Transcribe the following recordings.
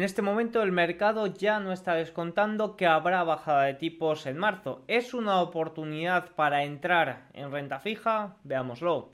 En este momento el mercado ya no está descontando que habrá bajada de tipos en marzo. ¿Es una oportunidad para entrar en renta fija? Veámoslo.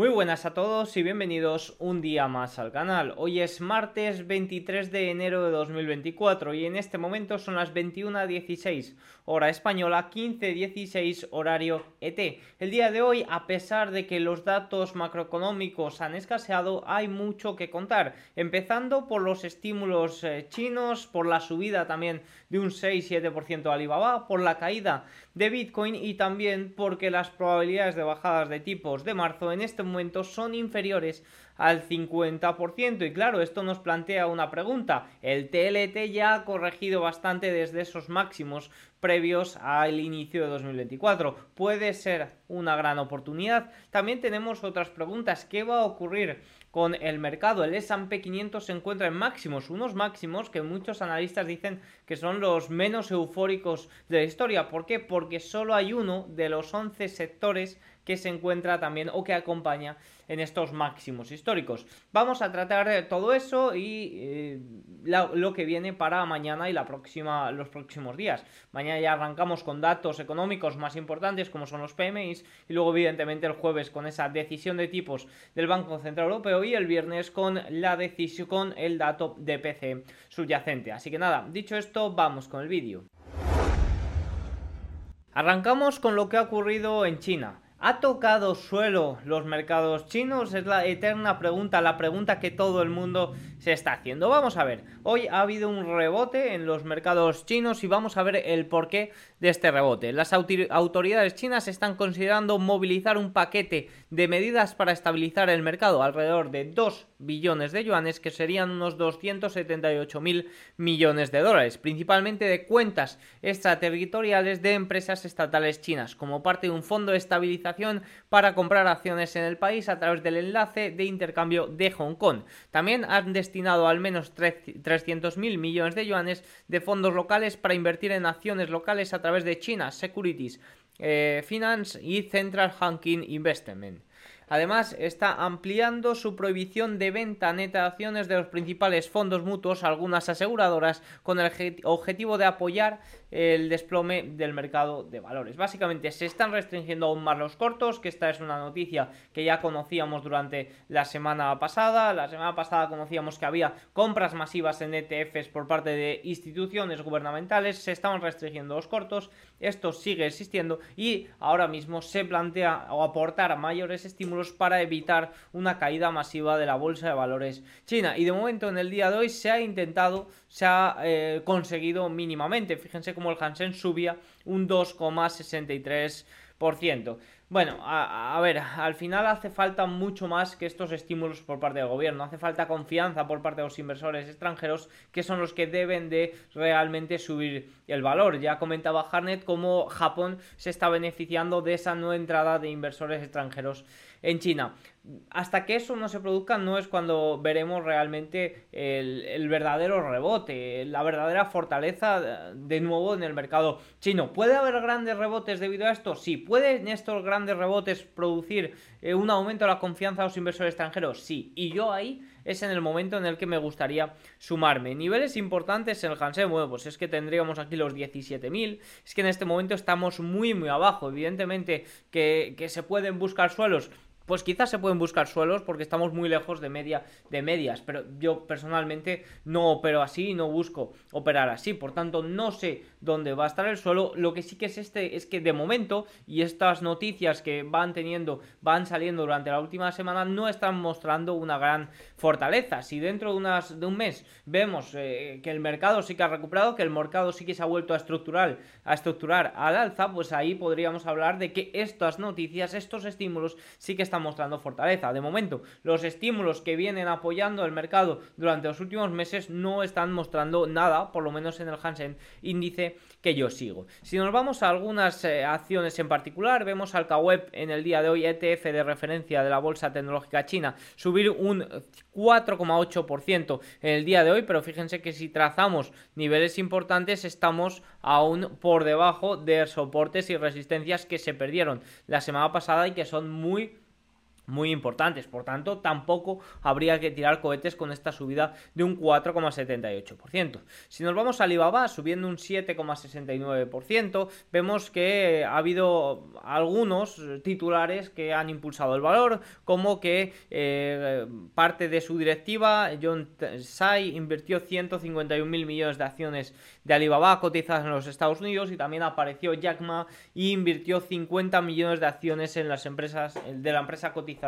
Muy buenas a todos y bienvenidos un día más al canal. Hoy es martes 23 de enero de 2024 y en este momento son las 21.16 hora española, 15.16 horario ET. El día de hoy, a pesar de que los datos macroeconómicos han escaseado, hay mucho que contar. Empezando por los estímulos eh, chinos, por la subida también de un 6-7% de Alibaba, por la caída de Bitcoin y también porque las probabilidades de bajadas de tipos de marzo en este momento son inferiores al 50%. Y claro, esto nos plantea una pregunta. El TLT ya ha corregido bastante desde esos máximos previos al inicio de 2024. Puede ser una gran oportunidad. También tenemos otras preguntas. ¿Qué va a ocurrir con el mercado? El S&P 500 se encuentra en máximos, unos máximos que muchos analistas dicen que son los menos eufóricos de la historia. ¿Por qué? Porque solo hay uno de los 11 sectores que se encuentra también o que acompaña en estos máximos históricos. Vamos a tratar todo eso y eh, lo que viene para mañana y la próxima, los próximos días. Mañana ya arrancamos con datos económicos más importantes como son los PMIs y luego evidentemente el jueves con esa decisión de tipos del Banco Central Europeo y el viernes con la decisión con el dato de PC subyacente. Así que nada, dicho esto, vamos con el vídeo. Arrancamos con lo que ha ocurrido en China. ¿Ha tocado suelo los mercados chinos? Es la eterna pregunta, la pregunta que todo el mundo se está haciendo. Vamos a ver, hoy ha habido un rebote en los mercados chinos y vamos a ver el porqué de este rebote. Las autoridades chinas están considerando movilizar un paquete de medidas para estabilizar el mercado, alrededor de 2 billones de yuanes, que serían unos 278 mil millones de dólares, principalmente de cuentas extraterritoriales de empresas estatales chinas, como parte de un fondo de para comprar acciones en el país a través del enlace de intercambio de Hong Kong. También han destinado al menos 300.000 millones de yuanes de fondos locales para invertir en acciones locales a través de China Securities eh, Finance y Central Hanking Investment. Además, está ampliando su prohibición de venta neta de acciones de los principales fondos mutuos, algunas aseguradoras, con el objetivo de apoyar el desplome del mercado de valores. Básicamente se están restringiendo aún más los cortos, que esta es una noticia que ya conocíamos durante la semana pasada. La semana pasada conocíamos que había compras masivas en ETFs por parte de instituciones gubernamentales, se estaban restringiendo los cortos, esto sigue existiendo y ahora mismo se plantea o aportar mayores estímulos para evitar una caída masiva de la bolsa de valores china. Y de momento en el día de hoy se ha intentado, se ha eh, conseguido mínimamente. Fíjense como el Hansen subía un 2,63%. Bueno, a, ver, al final hace falta mucho más que estos estímulos por parte del gobierno. Hace falta confianza por parte de los inversores extranjeros, que son los que deben de realmente subir el valor. Ya comentaba Harnett cómo Japón se está beneficiando de esa nueva entrada de inversores extranjeros en China hasta que eso no se produzca no es cuando veremos realmente el, verdadero rebote, la verdadera fortaleza de nuevo en el mercado chino. ¿Puede haber grandes rebotes debido a esto? Sí. ¿Pueden estos grandes rebotes producir eh, un aumento de la confianza de los inversores extranjeros? Sí. Y yo ahí es en el momento en el que me gustaría sumarme. Niveles importantes en el Hansen, bueno, pues es que tendríamos aquí los 17.000, es que en este momento estamos muy muy abajo, evidentemente que, que se pueden buscar suelos pues quizás se pueden buscar suelos porque estamos muy lejos de media de medias, pero yo personalmente no opero así, no busco operar así, por tanto no sé dónde va a estar el suelo, lo que sí que es este es que de momento y estas noticias que van teniendo, van saliendo durante la última semana no están mostrando una gran fortaleza. Si dentro de unas de un mes vemos eh, que el mercado sí que ha recuperado, que el mercado sí que se ha vuelto a estructurar, a estructurar al alza, pues ahí podríamos hablar de que estas noticias, estos estímulos sí que están mostrando fortaleza. De momento, los estímulos que vienen apoyando el mercado durante los últimos meses no están mostrando nada, por lo menos en el Hansen índice que yo sigo. Si nos vamos a algunas eh, acciones en particular, vemos al Kaweb en el día de hoy, ETF de referencia de la Bolsa Tecnológica China, subir un 4,8% en el día de hoy, pero fíjense que si trazamos niveles importantes estamos aún por debajo de soportes y resistencias que se perdieron la semana pasada y que son muy muy importantes. Por tanto, tampoco habría que tirar cohetes con esta subida de un 4,78%. Si nos vamos a Alibaba, subiendo un 7,69%, vemos que ha habido algunos titulares que han impulsado el valor, como que eh, parte de su directiva, John Tsai, invirtió 151 mil millones de acciones de Alibaba cotizadas en los Estados Unidos y también apareció Jack Ma y invirtió 50 millones de acciones en las empresas de la empresa cotizada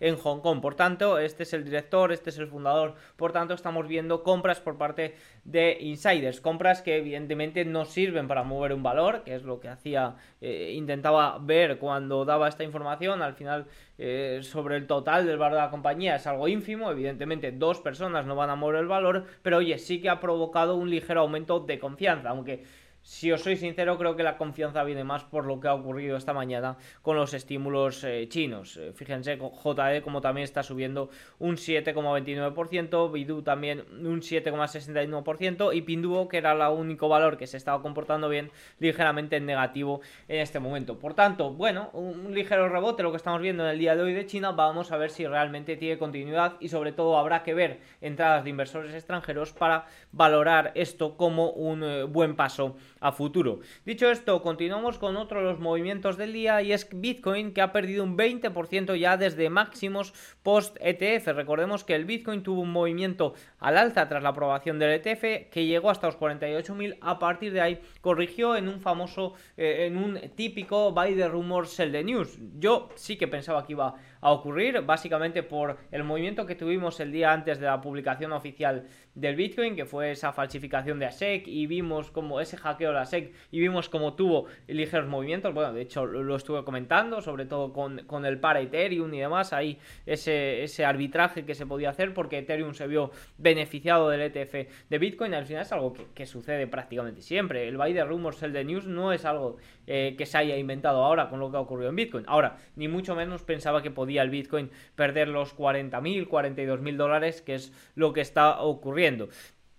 en Hong Kong. Por tanto, este es el director, este es el fundador. Por tanto, estamos viendo compras por parte de insiders, compras que evidentemente no sirven para mover un valor, que es lo que hacía, eh, intentaba ver cuando daba esta información. Al final, eh, sobre el total del valor de la compañía es algo ínfimo. Evidentemente, dos personas no van a mover el valor, pero oye, sí que ha provocado un ligero aumento de confianza, aunque si os soy sincero, creo que la confianza viene más por lo que ha ocurrido esta mañana con los estímulos eh, chinos. Eh, fíjense, JE como también está subiendo un 7,29%, Bidu también un 7,61% y Pinduo, que era el único valor que se estaba comportando bien, ligeramente en negativo en este momento. Por tanto, bueno, un ligero rebote lo que estamos viendo en el día de hoy de China. Vamos a ver si realmente tiene continuidad y sobre todo habrá que ver entradas de inversores extranjeros para valorar esto como un eh, buen paso a futuro. Dicho esto, continuamos con otro de los movimientos del día y es Bitcoin que ha perdido un 20% ya desde máximos post ETF. Recordemos que el Bitcoin tuvo un movimiento al alza tras la aprobación del ETF que llegó hasta los 48.000. A partir de ahí corrigió en un famoso, eh, en un típico buy the rumors, sell the news. Yo sí que pensaba que iba a ocurrir, básicamente por el movimiento que tuvimos el día antes de la publicación oficial del Bitcoin, que fue esa falsificación de ASEC y vimos como ese hackeo de la SEC y vimos como tuvo ligeros movimientos, bueno, de hecho lo, estuve comentando, sobre todo con, con, el par Ethereum y demás, ahí ese, ese arbitraje que se podía hacer porque Ethereum se vio beneficiado del ETF de Bitcoin, al final es algo que, sucede prácticamente siempre, el buy de rumors, el de news no es algo eh, que se haya inventado ahora con lo que ha ocurrido en Bitcoin, ahora, ni mucho menos pensaba que podía el Bitcoin perder los 40.000, 42.000 dólares, que es lo que está ocurriendo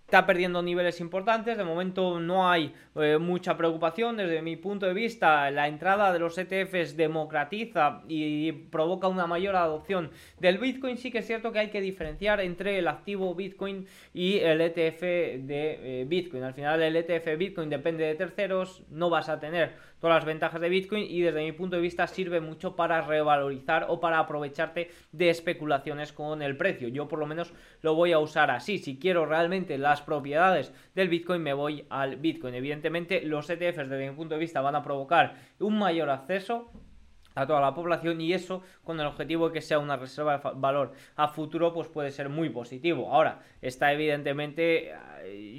está perdiendo niveles importantes. De momento no hay eh, mucha preocupación. Desde mi punto de vista, la entrada de los ETFs democratiza y provoca una mayor adopción del Bitcoin. Sí que es cierto que hay que diferenciar entre el activo Bitcoin y el ETF de eh, Bitcoin. Al final el ETF Bitcoin depende de terceros, no vas a tener todas las ventajas de Bitcoin y desde mi punto de vista sirve mucho para revalorizar o para aprovecharte de especulaciones con el precio. Yo por lo menos lo voy a usar así. Si quiero realmente las propiedades del Bitcoin me voy al Bitcoin. Evidentemente los ETFs desde mi punto de vista van a provocar un mayor acceso a toda la población y eso con el objetivo de que sea una reserva de valor a futuro pues puede ser muy positivo. Ahora, está evidentemente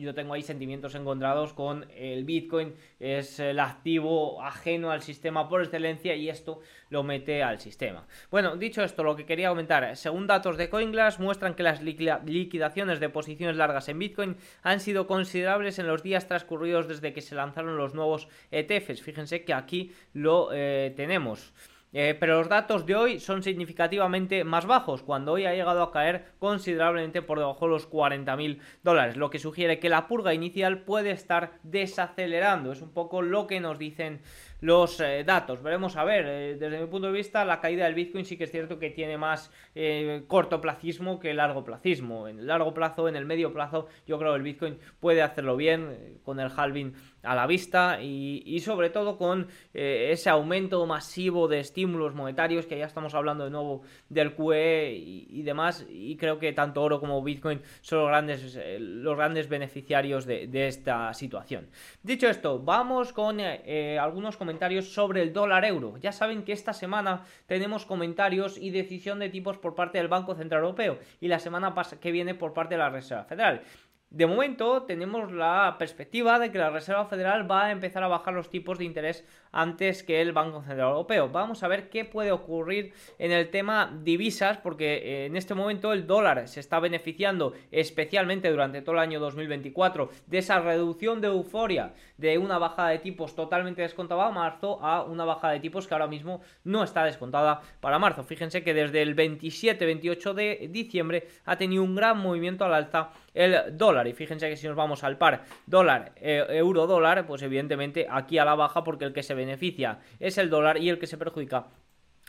yo tengo ahí sentimientos encontrados con el Bitcoin, es el activo ajeno al sistema por excelencia y esto lo mete al sistema. Bueno, dicho esto, lo que quería comentar, según datos de CoinGlass muestran que las liquidaciones de posiciones largas en Bitcoin han sido considerables en los días transcurridos desde que se lanzaron los nuevos ETFs. Fíjense que aquí lo eh, tenemos. Eh, pero los datos de hoy son significativamente más bajos, cuando hoy ha llegado a caer considerablemente por debajo de los 40.000 dólares, lo que sugiere que la purga inicial puede estar desacelerando. Es un poco lo que nos dicen los eh, datos. Veremos a ver, eh, desde mi punto de vista, la caída del Bitcoin sí que es cierto que tiene más eh, cortoplacismo que largo placismo. En el largo plazo, en el medio plazo, yo creo que el Bitcoin puede hacerlo bien con el halving a la vista y, sobre todo con ese aumento masivo de estímulos monetarios que ya estamos hablando de nuevo del QE y, demás y creo que tanto oro como Bitcoin son los grandes, los grandes beneficiarios de, de esta situación. Dicho esto, vamos con algunos comentarios comentarios sobre el dólar euro. Ya saben que esta semana tenemos comentarios y decisión de tipos por parte del Banco Central Europeo y la semana que viene por parte de la Reserva Federal. De momento tenemos la perspectiva de que la Reserva Federal va a empezar a bajar los tipos de interés antes que el Banco Central Europeo. Vamos a ver qué puede ocurrir en el tema divisas, porque eh, en este momento el dólar se está beneficiando especialmente durante todo el año 2024 de esa reducción de euforia de una bajada de tipos totalmente descontada a marzo a una bajada de tipos que ahora mismo no está descontada para marzo. Fíjense que desde el 27-28 de diciembre ha tenido un gran movimiento al alza el dólar. Y fíjense que si nos vamos al par dólar, eh, euro dólar, pues evidentemente aquí a la baja porque el que se beneficia es el dólar y el que se perjudica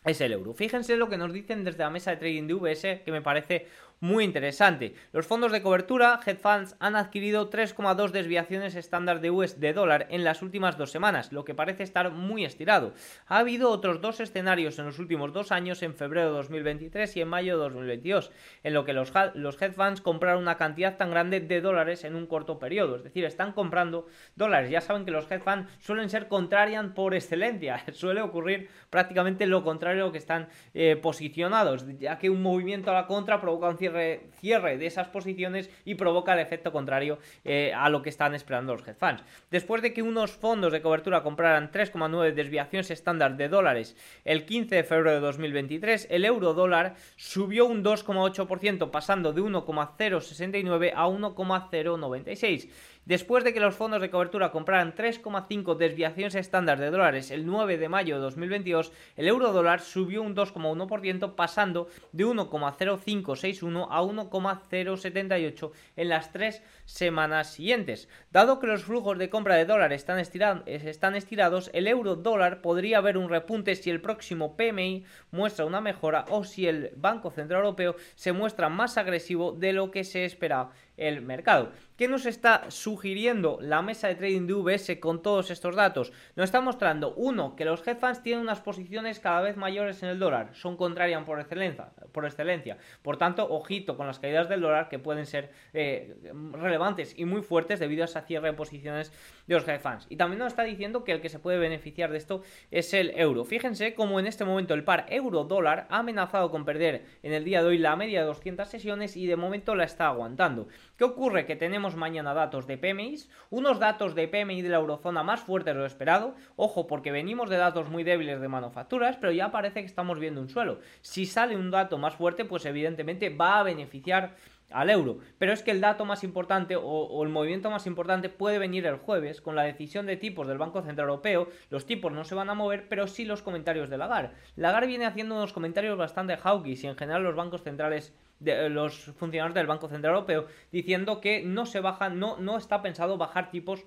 es el euro. Fíjense lo que nos dicen desde la mesa de trading de VS, que me parece muy interesante. Los fondos de cobertura, hedge funds, han adquirido 3,2 desviaciones estándar de US de dólar en las últimas dos semanas, lo que parece estar muy estirado. Ha habido otros dos escenarios en los últimos dos años, en febrero de 2023 y en mayo de 2022, en lo que los, los hedge funds compraron una cantidad tan grande de dólares en un corto periodo. Es decir, están comprando dólares. Ya saben que los hedge funds suelen ser contrarian por excelencia. Suele ocurrir prácticamente lo contrario a lo que están eh, posicionados, ya que un movimiento a la contra provoca un cierto cierre, de esas posiciones y provoca el efecto contrario eh, a lo que están esperando los hedge. Después de que unos fondos de cobertura compraran 3,9 desviaciones estándar de dólares el 15 de febrero de 2023, el euro dólar subió un 2,8%, pasando de 1,069 a 1,096. Después de que los fondos de cobertura compraran 3,5 desviaciones estándar de dólares el 9 de mayo de 2022, el euro dólar subió un 2,1% pasando de 1,0561 a 1,078 en las tres semanas siguientes. Dado que los flujos de compra de dólares están, están estirados, el euro dólar podría ver un repunte si el próximo PMI muestra una mejora o si el Banco Central Europeo se muestra más agresivo de lo que se espera el mercado. ¿Qué nos está sugiriendo la mesa de trading de VS con todos estos datos? Nos está mostrando, uno, que los hedge funds tienen unas posiciones cada vez mayores en el dólar, son contrarian por excelencia, por excelencia. Por tanto, ojito con las caídas del dólar que pueden ser eh, relevantes y muy fuertes debido a esa cierre de posiciones de los hedge funds. Y también nos está diciendo que el que se puede beneficiar de esto es el euro. Fíjense cómo en este momento el par euro-dólar ha amenazado con perder en el día de hoy la media de 200 sesiones y de momento la está aguantando. ¿Qué ocurre? Que tenemos mañana datos de PMI, unos datos de PMI de la eurozona más fuertes de lo esperado. Ojo, porque venimos de datos muy débiles de manufacturas, pero ya parece que estamos viendo un suelo. Si sale un dato más fuerte, pues evidentemente va a beneficiar al euro. Pero es que el dato más importante o, el movimiento más importante puede venir el jueves con la decisión de tipos del Banco Central Europeo. Los tipos no se van a mover, pero sí los comentarios de Lagarde. Lagarde viene haciendo unos comentarios bastante hawkish y en general los bancos centrales de los funcionarios del Banco Central Europeo diciendo que no se baja, no, no está pensado bajar tipos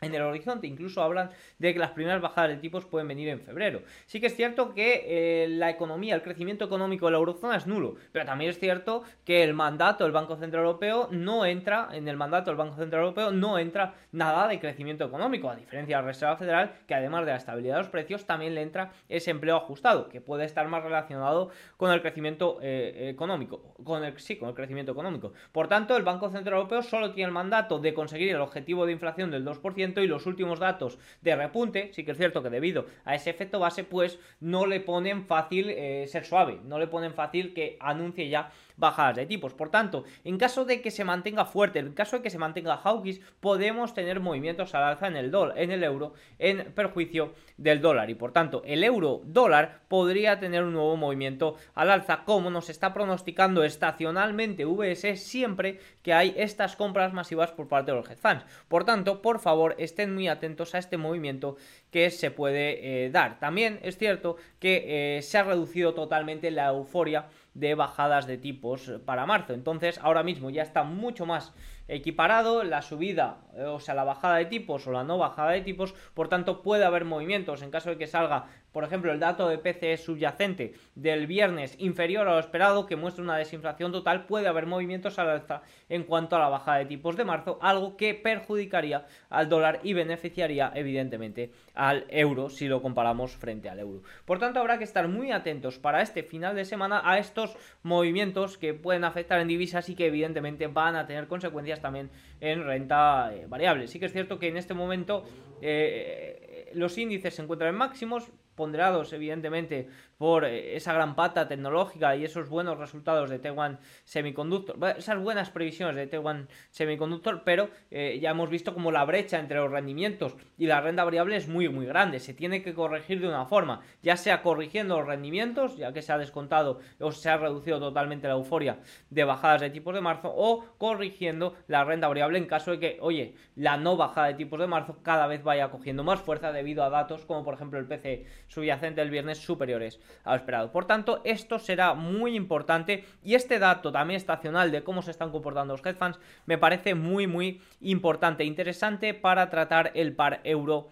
en el horizonte. Incluso hablan de que las primeras bajadas de tipos pueden venir en febrero. Sí que es cierto que eh, la economía, el crecimiento económico de la eurozona es nulo, pero también es cierto que el mandato del Banco Central Europeo no entra, en el mandato del Banco Central Europeo no entra nada de crecimiento económico, a diferencia de la Reserva Federal, que además de la estabilidad de los precios, también le entra ese empleo ajustado, que puede estar más relacionado con el crecimiento eh, económico, con el, sí, con el crecimiento económico. Por tanto, el Banco Central Europeo solo tiene el mandato de conseguir el objetivo de inflación del 2%, y los últimos datos de repunte, sí que es cierto que debido a ese efecto base, pues no le ponen fácil eh, ser suave, no le ponen fácil que anuncie ya bajadas de tipos. Por tanto, en caso de que se mantenga fuerte, en caso de que se mantenga hawkish, podemos tener movimientos al alza en el, dólar, en el euro en perjuicio del dólar. Y por tanto, el euro dólar podría tener un nuevo movimiento al alza, como nos está pronosticando estacionalmente VS siempre que hay estas compras masivas por parte de los hedge funds. Por tanto, por favor, estén muy atentos a este movimiento que se puede eh, dar. También es cierto que eh, se ha reducido totalmente la euforia de bajadas de tipos para marzo. Entonces, ahora mismo ya está mucho más equiparado la subida, eh, o sea, la bajada de tipos o la no bajada de tipos, por tanto puede haber movimientos en caso de que salga, por ejemplo, el dato de PCE subyacente del viernes inferior a lo esperado, que muestra una desinflación total, puede haber movimientos al alza en cuanto a la bajada de tipos de marzo, algo que perjudicaría al dólar y beneficiaría evidentemente al euro si lo comparamos frente al euro. Por tanto, habrá que estar muy atentos para este final de semana a estos movimientos que pueden afectar en divisas y que evidentemente van a tener consecuencias también en renta eh, variable. Sí que es cierto que en este momento eh, los índices se encuentran en máximos, ponderados evidentemente por eh, esa gran pata tecnológica y esos buenos resultados de Taiwan Semiconductor, esas buenas previsiones de Taiwan Semiconductor, pero eh, ya hemos visto como la brecha entre los rendimientos y la renta variable es muy muy grande, se tiene que corregir de una forma, ya sea corrigiendo los rendimientos, ya que se ha descontado o se ha reducido totalmente la euforia de bajadas de tipos de marzo, o corrigiendo la renta variable en caso de que, oye, la no bajada de tipos de marzo cada vez vaya cogiendo más fuerza debido a datos como por ejemplo el PC subyacente del viernes superiores a esperado. Por tanto, esto será muy importante y este dato también estacional de cómo se están comportando los hedge me parece muy muy importante, e interesante para tratar el par euro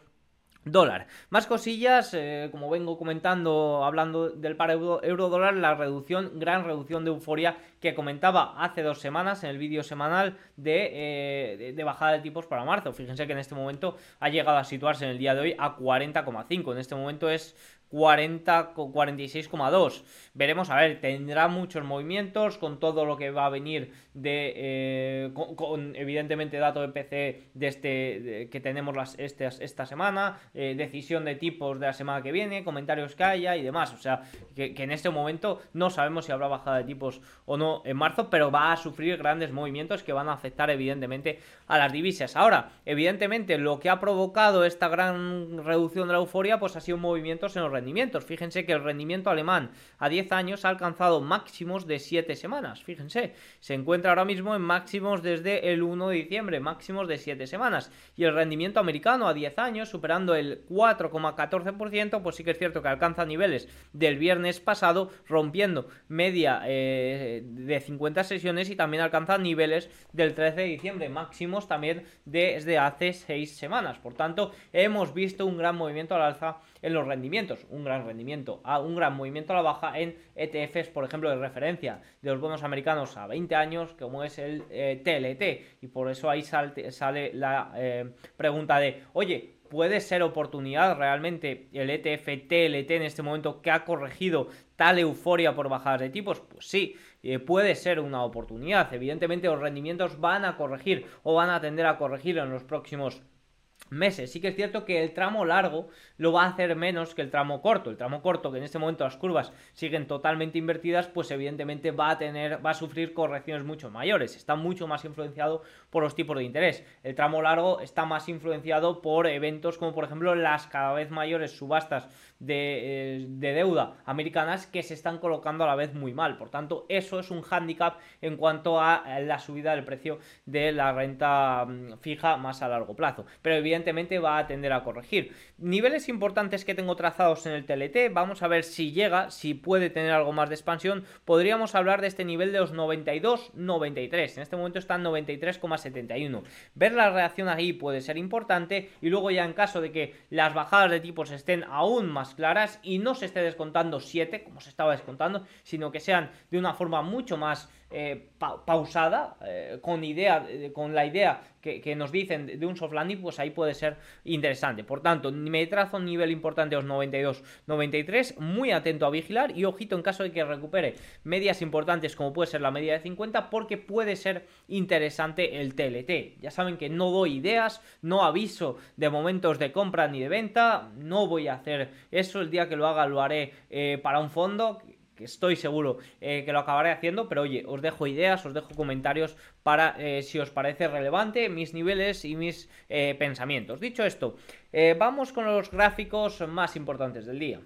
dólar. Más cosillas, eh, como vengo comentando, hablando del par euro, dólar, la reducción, gran reducción de euforia que comentaba hace dos semanas en el vídeo semanal de, eh, de, bajada de tipos para marzo. Fíjense que en este momento ha llegado a situarse en el día de hoy a 40,5. En este momento es 40, 46,2. Veremos, a ver, tendrá muchos movimientos con todo lo que va a venir de, eh, con, evidentemente dato de PC de este, que tenemos las, este, esta semana, eh, decisión de tipos de la semana que viene, comentarios que haya y demás. O sea, que, que, en este momento no sabemos si habrá bajada de tipos o no en marzo, pero va a sufrir grandes movimientos que van a afectar evidentemente a las divisas. Ahora, evidentemente, lo que ha provocado esta gran reducción de la euforia, pues ha sido movimientos en los rendimientos. Fíjense que el rendimiento alemán a 10 años ha alcanzado máximos de 7 semanas. Fíjense, se encuentra ahora mismo en máximos desde el 1 de diciembre, máximos de 7 semanas. Y el rendimiento americano a 10 años, superando el 4,14%, pues sí que es cierto que alcanza niveles del viernes pasado, rompiendo media eh, de 50 sesiones y también alcanza niveles del 13 de diciembre, máximos también desde hace 6 semanas. Por tanto, hemos visto un gran movimiento al alza en los rendimientos, un gran rendimiento, a un gran movimiento a la baja en ETFs, por ejemplo, de referencia de los bonos americanos a 20 años, como es el TLT. Eh, y por eso ahí sale la eh, pregunta de, oye, ¿puede ser oportunidad realmente el ETF TLT en este momento que ha corregido tal euforia por bajadas de tipos? Pues sí, eh, puede ser una oportunidad. Evidentemente los rendimientos van a corregir o van a tender a corregir en los próximos meses. Sí que es cierto que el tramo largo lo va a hacer menos que el tramo corto. El tramo corto, que en este momento las curvas siguen totalmente invertidas, pues evidentemente va a tener, va a sufrir correcciones mucho mayores. Está mucho más influenciado por los tipos de interés. El tramo largo está más influenciado por eventos como por ejemplo las cada vez mayores subastas de, eh, deuda americanas que se están colocando a la vez muy mal. Por tanto, eso es un hándicap en cuanto a la subida del precio de la renta mm, fija más a largo plazo. Pero evidentemente va a tender a corregir. Niveles importantes que tengo trazados en el TLT, vamos a ver si llega, si puede tener algo más de expansión. Podríamos hablar de este nivel de los 92-93. En este momento están 93,7 0,71. Ver la reacción ahí puede ser importante y luego ya en caso de que las bajadas de tipos estén aún más claras y no se esté descontando 7 como se estaba descontando, sino que sean de una forma mucho más eh, pausada, eh, con, idea, con la idea que, nos dicen de un soft landing, pues ahí puede ser interesante. Por tanto, me trazo un nivel importante de los 92-93, muy atento a vigilar y ojito en caso de que recupere medias importantes como puede ser la media de 50, porque puede ser interesante el TLT. Ya saben que no doy ideas, no aviso de momentos de compra ni de venta, no voy a hacer eso, el día que lo haga lo haré eh, para un fondo que estoy seguro eh, que lo acabaré haciendo, pero oye, os dejo ideas, os dejo comentarios para eh, si os parece relevante mis niveles y mis eh, pensamientos. Dicho esto, vamos con los gráficos más importantes del día.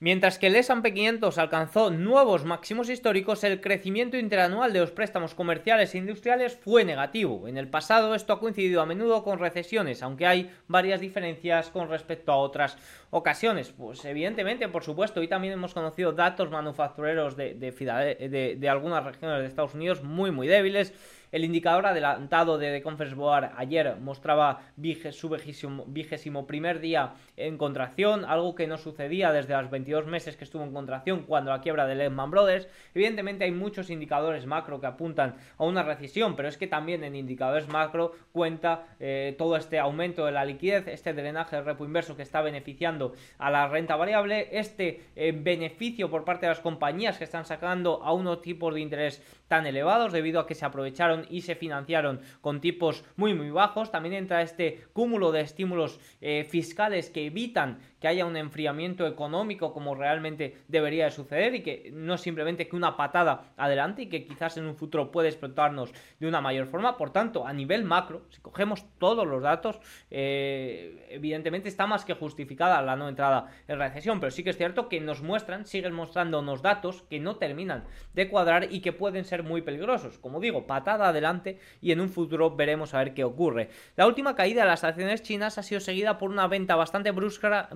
Mientras que el S&P 500 alcanzó nuevos máximos históricos, el crecimiento interanual de los préstamos comerciales e industriales fue negativo. En el pasado esto ha coincidido a menudo con recesiones, aunque hay varias diferencias con respecto a otras ocasiones. Pues evidentemente, por supuesto, hoy también hemos conocido datos manufactureros de, de, algunas regiones de Estados Unidos muy muy débiles el indicador adelantado de The Conference Board ayer mostraba su vigésimo, primer día en contracción, algo que no sucedía desde los 22 meses que estuvo en contracción cuando la quiebra de Lehman Brothers. Evidentemente hay muchos indicadores macro que apuntan a una recesión, pero es que también en indicadores macro cuenta eh, todo este aumento de la liquidez, este drenaje de repo inverso que está beneficiando a la renta variable, este eh, beneficio por parte de las compañías que están sacando a unos tipos de interés tan elevados debido a que se aprovecharon y se financiaron con tipos muy muy bajos. También entra este cúmulo de estímulos eh, fiscales que evitan que haya un enfriamiento económico como realmente debería de suceder y que no simplemente que una patada adelante y que quizás en un futuro puede explotarnos de una mayor forma. Por tanto, a nivel macro, si cogemos todos los datos, eh, evidentemente está más que justificada la no entrada en recesión, pero sí que es cierto que nos muestran, siguen mostrándonos datos que no terminan de cuadrar y que pueden ser muy peligrosos. Como digo, patada adelante y en un futuro veremos a ver qué ocurre. La última caída de las acciones chinas ha sido seguida por una venta bastante brusca,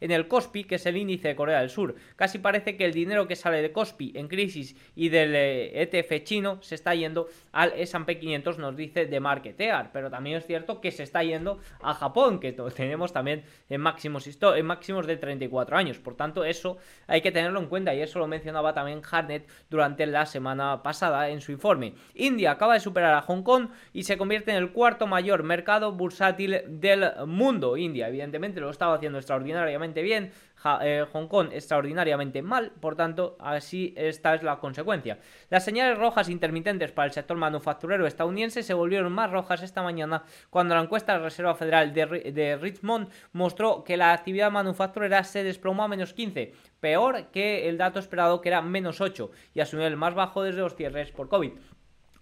en el Kospi, que es el índice de Corea del Sur. Casi parece que el dinero que sale de Kospi en crisis y del ETF eh, e chino se está yendo al S&P 500, nos dice de Marketear, pero también es cierto que se está yendo a Japón, que tenemos también en máximos, en máximos de 34 años. Por tanto, eso hay que tenerlo en cuenta y eso lo mencionaba también Harnett durante la semana pasada en su informe. India acaba de superar a Hong Kong y se convierte en el cuarto mayor mercado bursátil del mundo. India, evidentemente, lo estaba haciendo extraordinariamente bien. Eh, Hong Kong extraordinariamente mal, por tanto, así esta es la consecuencia. Las señales rojas intermitentes para el sector manufacturero estadounidense se volvieron más rojas esta mañana cuando la encuesta de la Reserva Federal de, Richmond mostró que la actividad manufacturera se desplomó a menos 15, peor que el dato esperado que era menos 8 y a su nivel más bajo desde los cierres por COVID.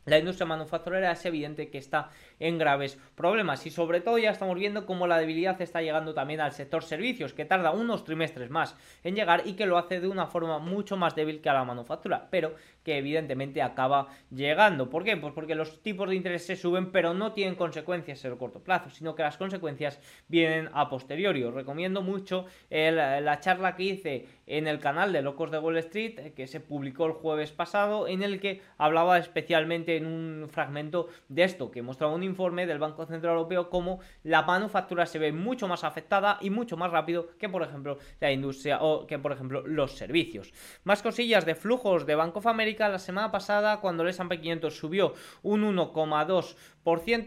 La industria manufacturera es evidente que está en graves problemas. Y sobre todo ya estamos viendo cómo la debilidad está llegando también al sector servicios, que tarda unos trimestres más en llegar y que lo hace de una forma mucho más débil que a la manufactura, pero que evidentemente acaba llegando. ¿Por qué? Pues porque los tipos de interés se suben, pero no tienen consecuencias en el corto plazo, sino que las consecuencias vienen a posteriori. Os recomiendo mucho la charla que hice en el canal de Locos de Wall Street, que se publicó el jueves pasado, en el que hablaba especialmente en un fragmento de esto, que mostraba un informe del Banco Central Europeo como la manufactura se ve mucho más afectada y mucho más rápido que por ejemplo la industria o que por ejemplo los servicios. Más cosillas de flujos de Bank of America la semana pasada cuando el S&P 500 subió un 1,2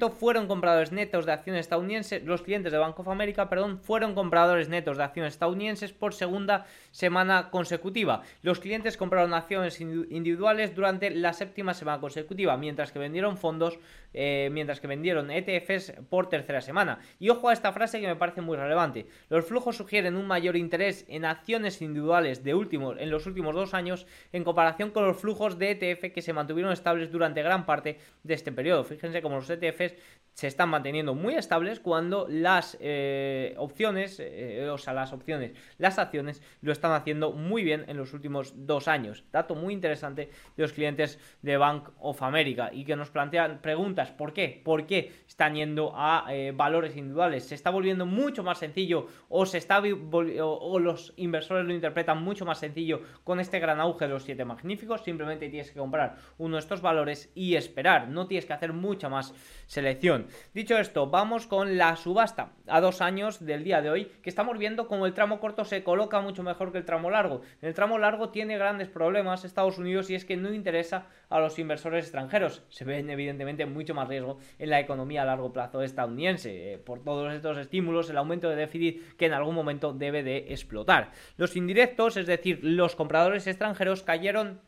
fueron compradores netos de acciones estadounidenses, los clientes de Bank of America, perdón, fueron compradores netos de acciones estadounidenses por segunda semana consecutiva. Los clientes compraron acciones individuales durante la séptima semana consecutiva, mientras que vendieron fondos, eh, mientras que vendieron ETFs por tercera semana. Y ojo a esta frase que me parece muy relevante. Los flujos sugieren un mayor interés en acciones individuales de últimos, en los últimos dos años en comparación con los flujos de ETF que se mantuvieron estables durante gran parte de este periodo. Fíjense cómo los ETFs se están manteniendo muy estables cuando las eh, opciones, eh, o sea, las opciones, las acciones lo están haciendo muy bien en los últimos dos años. Dato muy interesante de los clientes de Bank of America y que nos plantean preguntas, ¿por qué? ¿Por qué están yendo a eh, valores individuales? ¿Se está volviendo mucho más sencillo o, se está o los inversores lo interpretan mucho más sencillo con este gran auge de los siete magníficos? Simplemente tienes que comprar uno de estos valores y esperar, no tienes que hacer mucha más selección. Dicho esto, vamos con la subasta a dos años del día de hoy, que estamos viendo como el tramo corto se coloca mucho mejor que el tramo largo. El tramo largo tiene grandes problemas Estados Unidos y es que no interesa a los inversores extranjeros. Se ven evidentemente mucho más riesgo en la economía a largo plazo estadounidense, eh, por todos estos estímulos, el aumento de déficit que en algún momento debe de explotar. Los indirectos, es decir, los compradores extranjeros, cayeron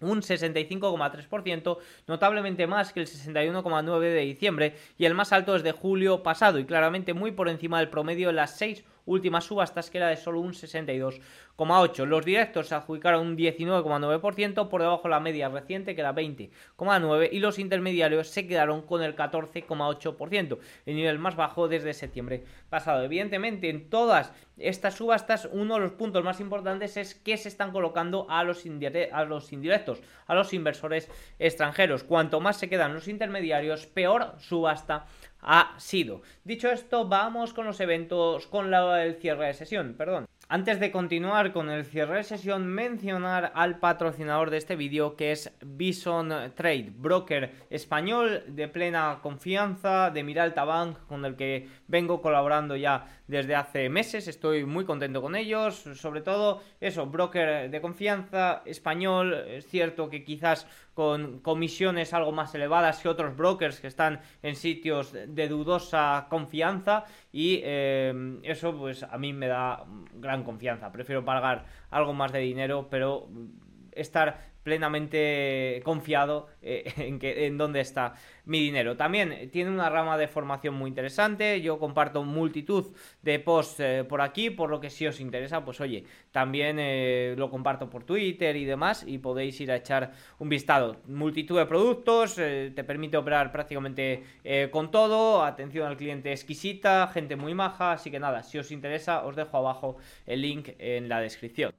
un 65,3%, notablemente más que el 61,9% de diciembre y el más alto desde julio pasado y claramente muy por encima del promedio de las seis últimas subastas que era de solo un 62 los directos se adjudicaron un 19,9% por debajo de la media reciente que era 20,9% y los intermediarios se quedaron con el 14,8%, el nivel más bajo desde septiembre pasado. Evidentemente en todas estas subastas uno de los puntos más importantes es que se están colocando a los, a los indirectos, a los inversores extranjeros. Cuanto más se quedan los intermediarios, peor subasta ha sido. Dicho esto, vamos con los eventos, con la, el cierre de sesión, perdón. Antes de continuar con el cierre de sesión, mencionar al patrocinador de este vídeo que es Bison Trade, broker español de plena confianza de Miralta Bank, con el que vengo colaborando ya desde hace meses. Estoy muy contento con ellos, sobre todo eso, broker de confianza español. Es cierto que quizás con comisiones algo más elevadas que otros brokers que están en sitios de dudosa confianza y eh, eso pues a mí me da gran confianza. Prefiero pagar algo más de dinero, pero estar plenamente confiado eh, en, que, en dónde está mi dinero. También tiene una rama de formación muy interesante. Yo comparto multitud de posts eh, por aquí, por lo que si os interesa, pues oye, también eh, lo comparto por Twitter y demás y podéis ir a echar un vistazo. Multitud de productos, te permite operar prácticamente con todo, atención al cliente exquisita, gente muy maja, así que nada, si os interesa os dejo abajo el link en la descripción.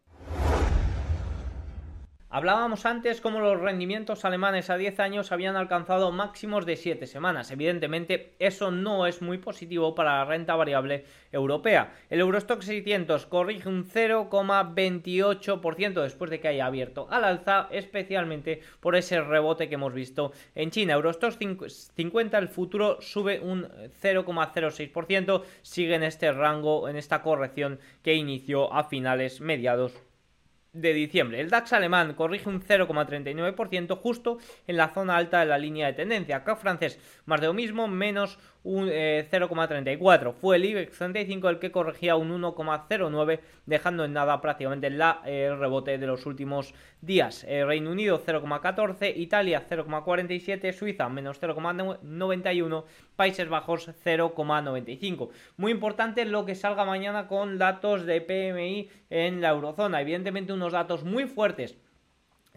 Hablábamos antes cómo los rendimientos alemanes a 10 años habían alcanzado máximos de 7 semanas. Evidentemente, eso no es muy positivo para la renta variable europea. El Eurostock 600 corrige un 0,28% después de que haya abierto al alza, especialmente por ese rebote que hemos visto en China. Eurostock 50, el futuro sube un 0,06%, sigue en este rango, en esta corrección que inició a finales mediados de diciembre. El DAX alemán corrige un 0,39% justo en la zona alta de la línea de tendencia. Acá francés más de lo mismo, menos un 0,34. Eh, Fue el IBEX 35 el que corregía un 1,09, dejando en nada prácticamente el rebote de los últimos días. Eh, Reino Unido 0,14, Italia 0,47, Suiza menos 0,91, Países Bajos 0,95. Muy importante lo que salga mañana con datos de PMI en la eurozona. Evidentemente unos datos muy fuertes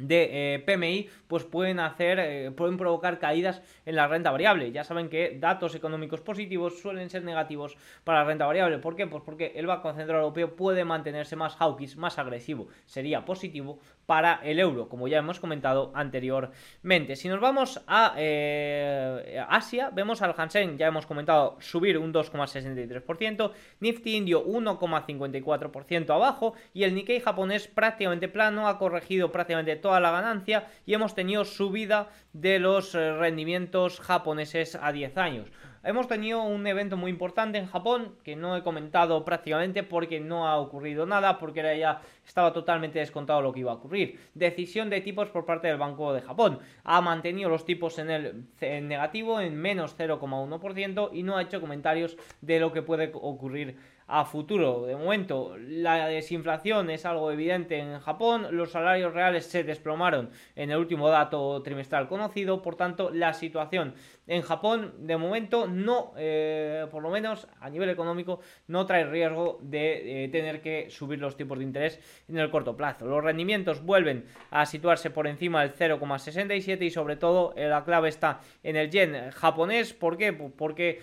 de eh, PMI pues pueden hacer eh, pueden provocar caídas en la renta variable. Ya saben que datos económicos positivos suelen ser negativos para la renta variable. ¿por qué? pues porque el Banco Central Europeo puede mantenerse más hawkish más agresivo. Sería positivo para el euro como ya hemos comentado anteriormente si nos vamos a eh, Asia vemos al Hansen ya hemos comentado subir un 2,63% Nifty indio 1,54% abajo y el Nikkei japonés prácticamente plano ha corregido prácticamente todo la ganancia y hemos tenido subida de los eh, rendimientos japoneses a 10 años. Hemos tenido un evento muy importante en Japón que no he comentado prácticamente porque no ha ocurrido nada, porque era ya estaba totalmente descontado lo que iba a ocurrir. Decisión de tipos por parte del Banco de Japón. Ha mantenido los tipos en el en negativo en menos 0,1% y no ha hecho comentarios de lo que puede ocurrir a futuro. De momento, la desinflación es algo evidente en Japón, los salarios reales se desplomaron en el último dato trimestral conocido, por tanto, la situación en Japón de momento no, eh, por lo menos a nivel económico, no trae riesgo de eh, tener que subir los tipos de interés en el corto plazo. Los rendimientos vuelven a situarse por encima del 0,67 y sobre todo eh, la clave está en el yen japonés. ¿Por qué? Porque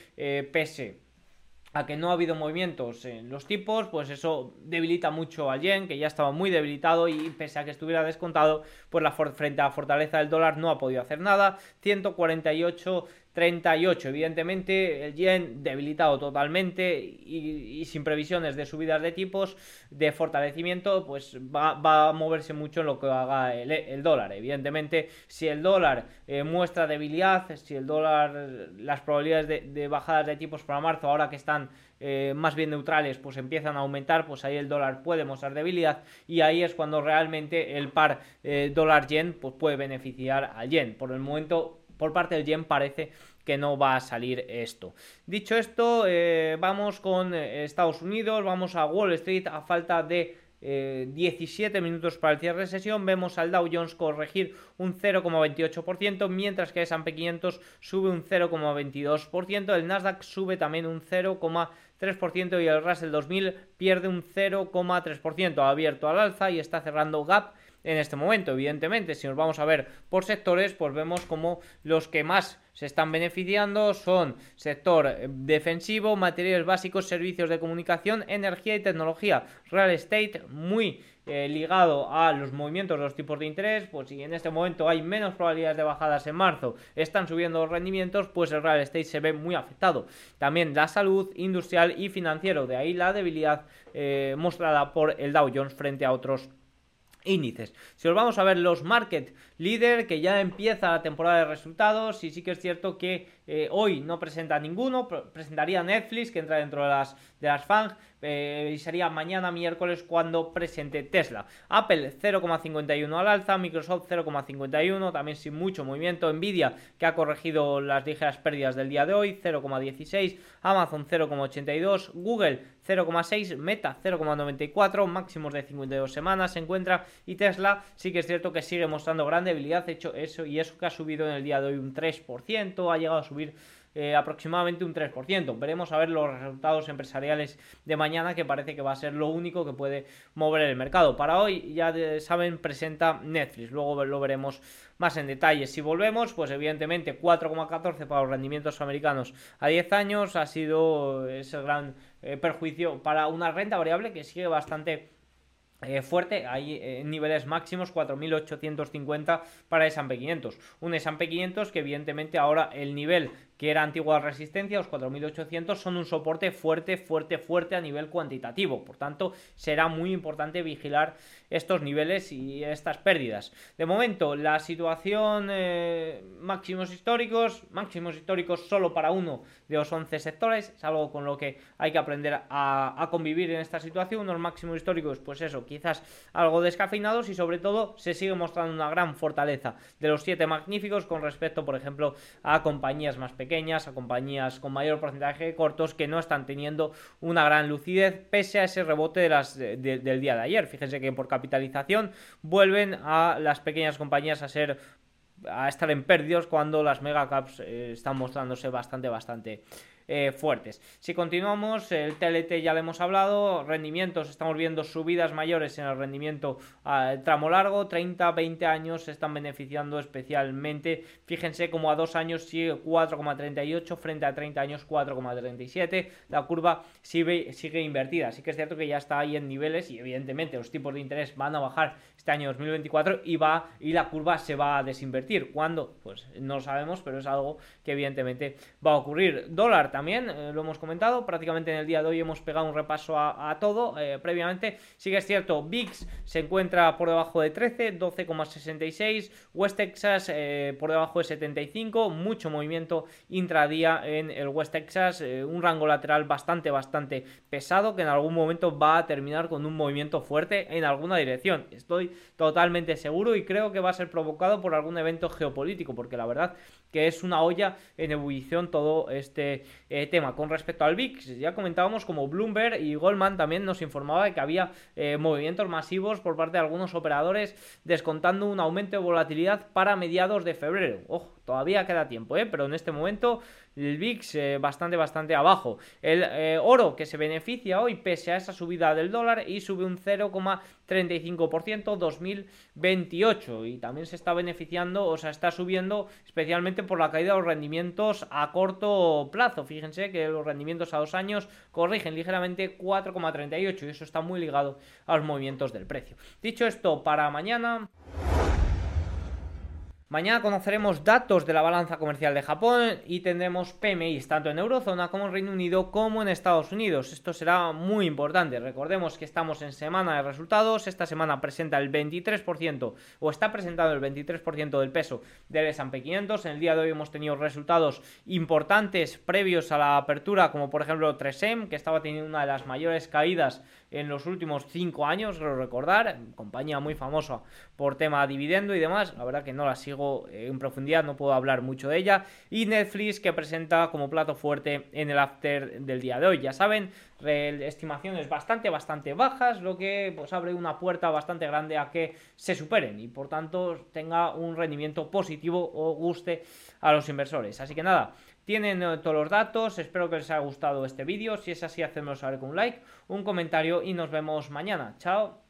pese a que no ha habido movimientos en los tipos, pues eso debilita mucho al yen, que ya estaba muy debilitado y pese a que estuviera descontado, pues la frente a la fortaleza del dólar no ha podido hacer nada. 148 38. Evidentemente, el yen debilitado totalmente y, sin previsiones de subidas de tipos, de fortalecimiento, pues va, a moverse mucho en lo que haga el, dólar. Evidentemente, si el dólar eh, muestra debilidad, si el dólar, las probabilidades de, bajadas de tipos para marzo, ahora que están eh, más bien neutrales, pues empiezan a aumentar, pues ahí el dólar puede mostrar debilidad y ahí es cuando realmente el par eh, dólar-yen pues puede beneficiar al yen. Por el momento por parte del yen parece que no va a salir esto. Dicho esto, eh, vamos con eh, Estados Unidos, vamos a Wall Street a falta de 17 eh, minutos para el cierre de sesión, vemos al Dow Jones corregir un 0,28%, mientras que el S&P 500 sube un 0,22%, el Nasdaq sube también un 0,3% y el Russell 2000 pierde un 0,3%, ha abierto al alza y está cerrando gap en este momento. Evidentemente, si nos vamos a ver por sectores, pues vemos como los que más se están beneficiando son sector eh, defensivo, materiales básicos, servicios de comunicación, energía y tecnología, real estate muy eh, ligado a los movimientos de los tipos de interés, pues si en este momento hay menos probabilidades de bajadas en marzo, están subiendo los rendimientos, pues el real estate se ve muy afectado. También la salud industrial y financiero, de ahí la debilidad eh, mostrada por el Dow Jones frente a otros índices. Si os vamos a ver los market leader, que ya empieza la temporada de resultados, y sí que es cierto que eh, hoy no presenta ninguno, presentaría Netflix, que entra dentro de las, de las FANG, eh, y sería mañana miércoles cuando presente Tesla. Apple 0,51 al alza, Microsoft 0,51, también sin mucho movimiento. Nvidia, que ha corregido las ligeras pérdidas del día de hoy, 0,16, Amazon 0,82, Google 0,6, Meta 0,94, máximos de 52 semanas se encuentra, y Tesla sí que es cierto que sigue mostrando gran debilidad, hecho eso, y eso que ha subido en el día de hoy un 3%, ha llegado a subir eh, aproximadamente un 3%. Veremos a ver los resultados empresariales de mañana, que parece que va a ser lo único que puede mover el mercado. Para hoy, ya saben, presenta Netflix. Luego lo veremos más en detalle. Si volvemos, pues evidentemente 4,14 para los rendimientos americanos a 10 años ha sido ese gran eh, perjuicio para una renta variable que sigue bastante eh, fuerte, hay eh, niveles máximos 4.850 para el S&P 500. Un S&P 500 que evidentemente ahora el nivel que era antigua resistencia, los 4.800 son un soporte fuerte, fuerte, fuerte a nivel cuantitativo. Por tanto, será muy importante vigilar estos niveles y estas pérdidas. De momento, la situación eh, máximos históricos, máximos históricos solo para uno de los 11 sectores, es algo con lo que hay que aprender a, convivir en esta situación. Unos máximos históricos, pues eso, quizás algo descafeinados y sobre todo se sigue mostrando una gran fortaleza de los 7 magníficos con respecto, por ejemplo, a compañías más pequeñas pequeñas, a compañías con mayor porcentaje de cortos que no están teniendo una gran lucidez pese a ese rebote de las, del día de ayer. Fíjense que por capitalización vuelven a las pequeñas compañías a ser a estar en pérdidos cuando las megacaps eh, están mostrándose bastante, bastante eh, fuertes. Si continuamos, el TLT ya le hemos hablado, rendimientos, estamos viendo subidas mayores en el rendimiento al tramo largo, 30, 20 años se están beneficiando especialmente. Fíjense como a dos años sigue 4,38 frente a 30 años 4,37. La curva sigue, sigue invertida. Así que es cierto que ya está ahí en niveles y evidentemente los tipos de interés van a bajar este año 2024 y va y la curva se va a desinvertir. ¿Cuándo? Pues no lo sabemos, pero es algo que evidentemente va a ocurrir. Dólar también, eh, lo hemos comentado, prácticamente en el día de hoy hemos pegado un repaso a, todo. Eh, previamente, sí que es cierto, VIX se encuentra por debajo de 13, 12,66, West Texas eh, por debajo de 75, mucho movimiento intradía en el West Texas, un rango lateral bastante, bastante pesado que en algún momento va a terminar con un movimiento fuerte en alguna dirección. Estoy totalmente seguro y creo que va a ser provocado por algún evento geopolítico, porque la verdad que es una olla en ebullición todo este eh, tema. Con respecto al VIX, ya comentábamos como Bloomberg y Goldman también nos informaba de que había eh, movimientos masivos por parte de algunos operadores descontando un aumento de volatilidad para mediados de febrero. Ojo, todavía queda tiempo, ¿eh? pero en este momento el VIX eh, bastante, bastante abajo. El oro que se beneficia hoy pese a esa subida del dólar y sube un 0,35% 2028 y también se está beneficiando, o sea, está subiendo especialmente por la caída de los rendimientos a corto plazo. Fíjense que los rendimientos a dos años corrigen ligeramente 4,38 y eso está muy ligado a los movimientos del precio. Dicho esto, para mañana... Mañana conoceremos datos de la balanza comercial de Japón y tendremos PMI tanto en Eurozona como en Reino Unido como en Estados Unidos. Esto será muy importante. Recordemos que estamos en semana de resultados. Esta semana presenta el 23% o está presentado el 23% del peso del S&P 500. En el día de hoy hemos tenido resultados importantes previos a la apertura como por ejemplo 3M que estaba teniendo una de las mayores caídas en los últimos 5 años, recordar, compañía muy famosa por tema dividendo y demás, la verdad que no la sigo en profundidad, no puedo hablar mucho de ella, y Netflix que presenta como plato fuerte en el after del día de hoy, ya saben, estimaciones bastante, bastante bajas, lo que pues abre una puerta bastante grande a que se superen y por tanto tenga un rendimiento positivo o guste a los inversores. Así que nada, tienen eh, todos los datos, espero que les haya gustado este vídeo, si es así hacedmelo saber con un like, un comentario y nos vemos mañana. Chao.